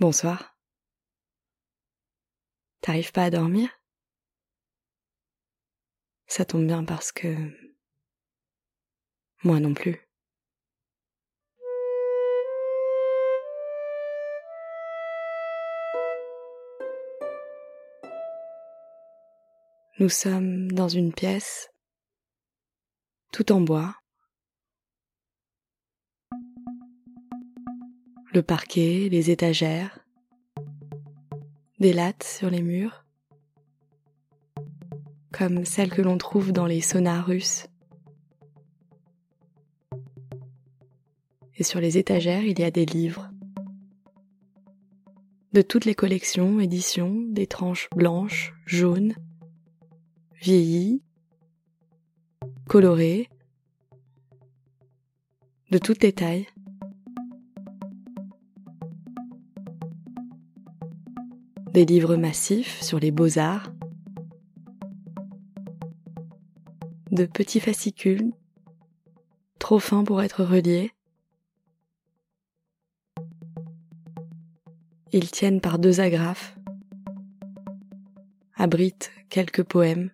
Bonsoir. T'arrives pas à dormir? Ça tombe bien parce que... Moi non plus. Nous sommes dans une pièce, tout en bois. Le parquet, les étagères, des lattes sur les murs, comme celles que l'on trouve dans les saunas russes. Et sur les étagères, il y a des livres de toutes les collections, éditions, des tranches blanches, jaunes, vieilli, coloré, de toutes les tailles. Des livres massifs sur les beaux-arts, de petits fascicules, trop fins pour être reliés. Ils tiennent par deux agrafes, abritent quelques poèmes.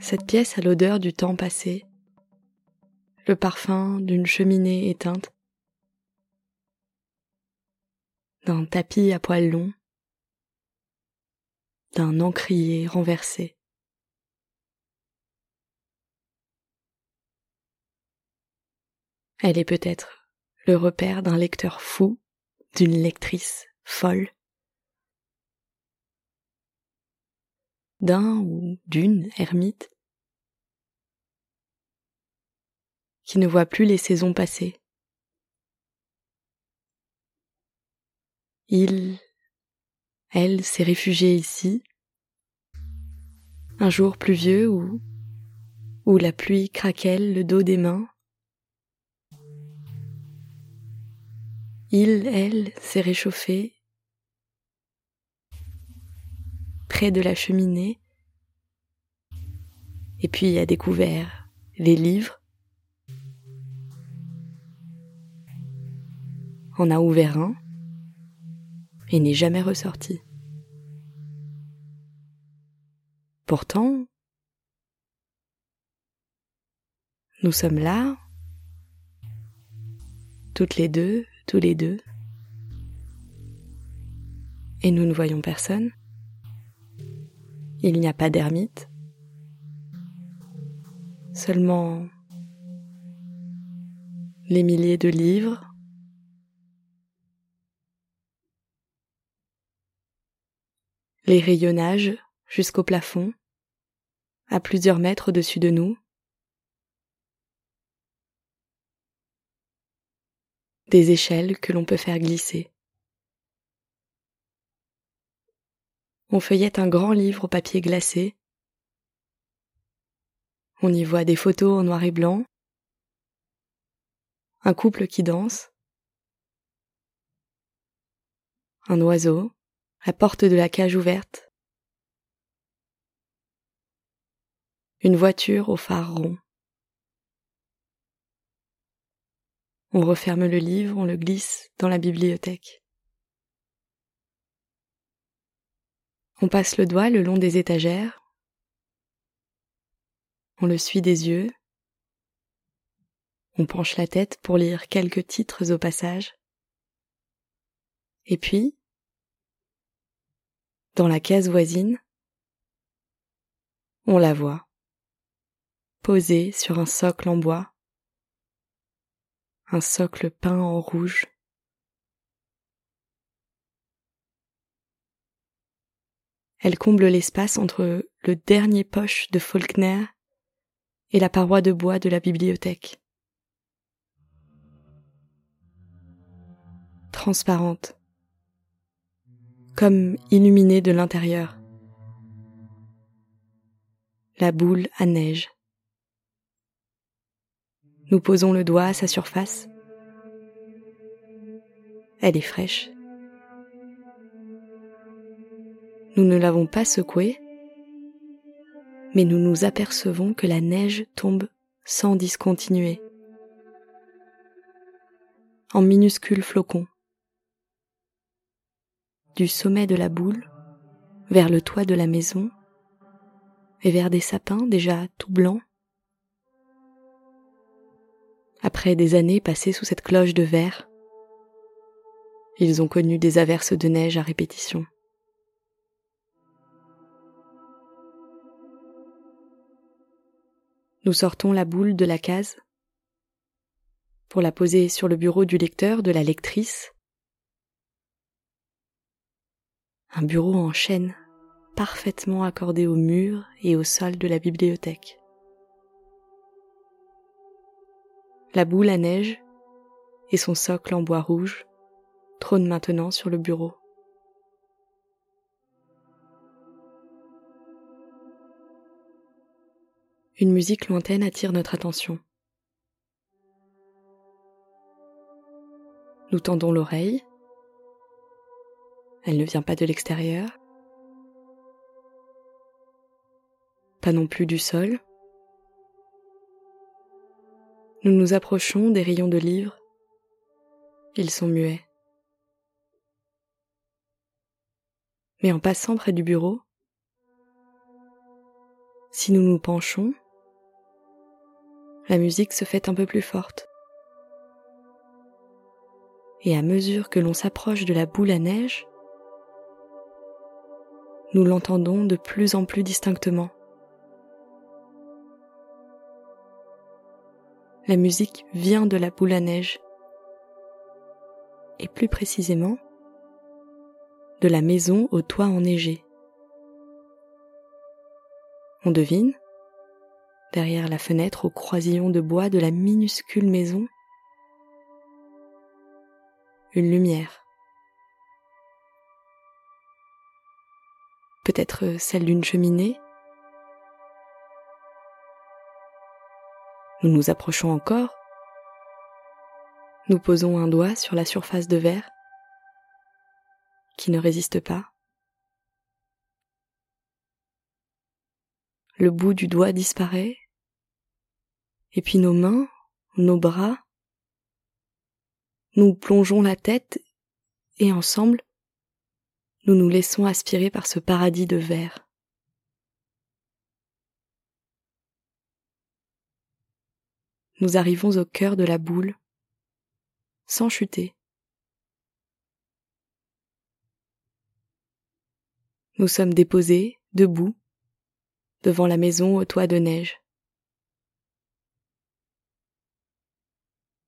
Cette pièce a l'odeur du temps passé, le parfum d'une cheminée éteinte, d'un tapis à poils longs, d'un encrier renversé. Elle est peut-être le repère d'un lecteur fou, d'une lectrice folle, d'un ou d'une ermite qui ne voit plus les saisons passer. Il, elle s'est réfugiée ici, un jour pluvieux où, où la pluie craquelle le dos des mains. Il, elle s'est réchauffé près de la cheminée. Et puis a découvert les livres. En a ouvert un et n'est jamais ressorti. Pourtant, nous sommes là, toutes les deux, tous les deux, et nous ne voyons personne. Il n'y a pas d'ermite, seulement les milliers de livres les rayonnages jusqu'au plafond, à plusieurs mètres au-dessus de nous, des échelles que l'on peut faire glisser. On feuillette un grand livre au papier glacé. On y voit des photos en noir et blanc, un couple qui danse, un oiseau, la porte de la cage ouverte, une voiture au phare rond. On referme le livre, on le glisse dans la bibliothèque. On passe le doigt le long des étagères, on le suit des yeux, on penche la tête pour lire quelques titres au passage, et puis, dans la case voisine, on la voit, posée sur un socle en bois, un socle peint en rouge. Elle comble l'espace entre le dernier poche de Faulkner et la paroi de bois de la bibliothèque. Transparente, comme illuminée de l'intérieur. La boule à neige. Nous posons le doigt à sa surface. Elle est fraîche. Nous ne l'avons pas secouée, mais nous nous apercevons que la neige tombe sans discontinuer. en minuscules flocons. Du sommet de la boule vers le toit de la maison et vers des sapins déjà tout blancs. Après des années passées sous cette cloche de verre, ils ont connu des averses de neige à répétition. Nous sortons la boule de la case pour la poser sur le bureau du lecteur, de la lectrice. Un bureau en chêne, parfaitement accordé au mur et au sol de la bibliothèque. La boule à neige et son socle en bois rouge trône maintenant sur le bureau. Une musique lointaine attire notre attention. Nous tendons l'oreille. Elle ne vient pas de l'extérieur. Pas non plus du sol. Nous nous approchons des rayons de livres. Ils sont muets. Mais en passant près du bureau, si nous nous penchons, la musique se fait un peu plus forte. Et à mesure que l'on s'approche de la boule à neige, nous l'entendons de plus en plus distinctement. La musique vient de la boule à neige. Et plus précisément, de la maison au toit enneigé. On devine, derrière la fenêtre au croisillon de bois de la minuscule maison, une lumière. Peut-être celle d'une cheminée. Nous nous approchons encore. Nous posons un doigt sur la surface de verre qui ne résiste pas. Le bout du doigt disparaît, et puis nos mains, nos bras, nous plongeons la tête et ensemble, nous nous laissons aspirer par ce paradis de verre. Nous arrivons au cœur de la boule, sans chuter. Nous sommes déposés, debout, devant la maison au toit de neige.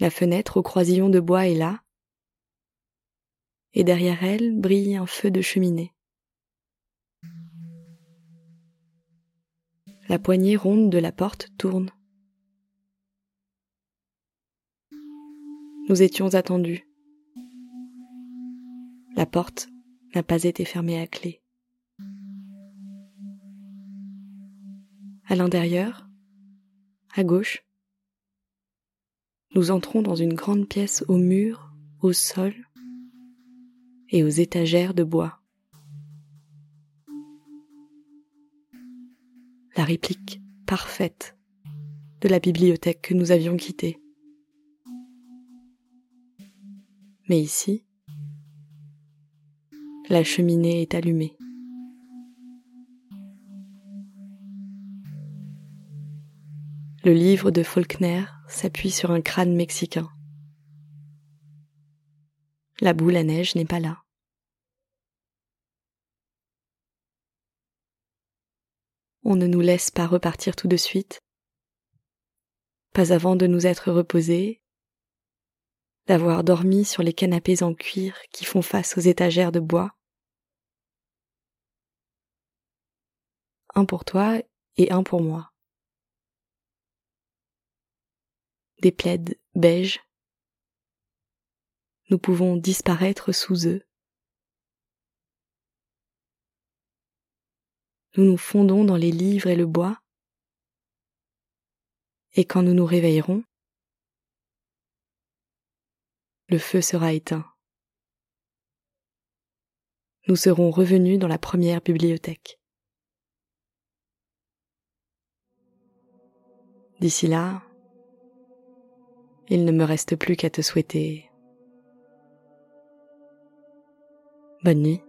La fenêtre au croisillon de bois est là, et derrière elle brille un feu de cheminée. La poignée ronde de la porte tourne. Nous étions attendus. La porte n'a pas été fermée à clé. À l'intérieur, à gauche, nous entrons dans une grande pièce au mur, au sol et aux étagères de bois. La réplique parfaite de la bibliothèque que nous avions quittée. Mais ici, la cheminée est allumée. Le livre de Faulkner s'appuie sur un crâne mexicain. La boule à neige n'est pas là. On ne nous laisse pas repartir tout de suite, pas avant de nous être reposés, d'avoir dormi sur les canapés en cuir qui font face aux étagères de bois. Un pour toi et un pour moi. des plaides beiges. Nous pouvons disparaître sous eux. Nous nous fondons dans les livres et le bois, et quand nous nous réveillerons, le feu sera éteint. Nous serons revenus dans la première bibliothèque. D'ici là, il ne me reste plus qu'à te souhaiter 不呢。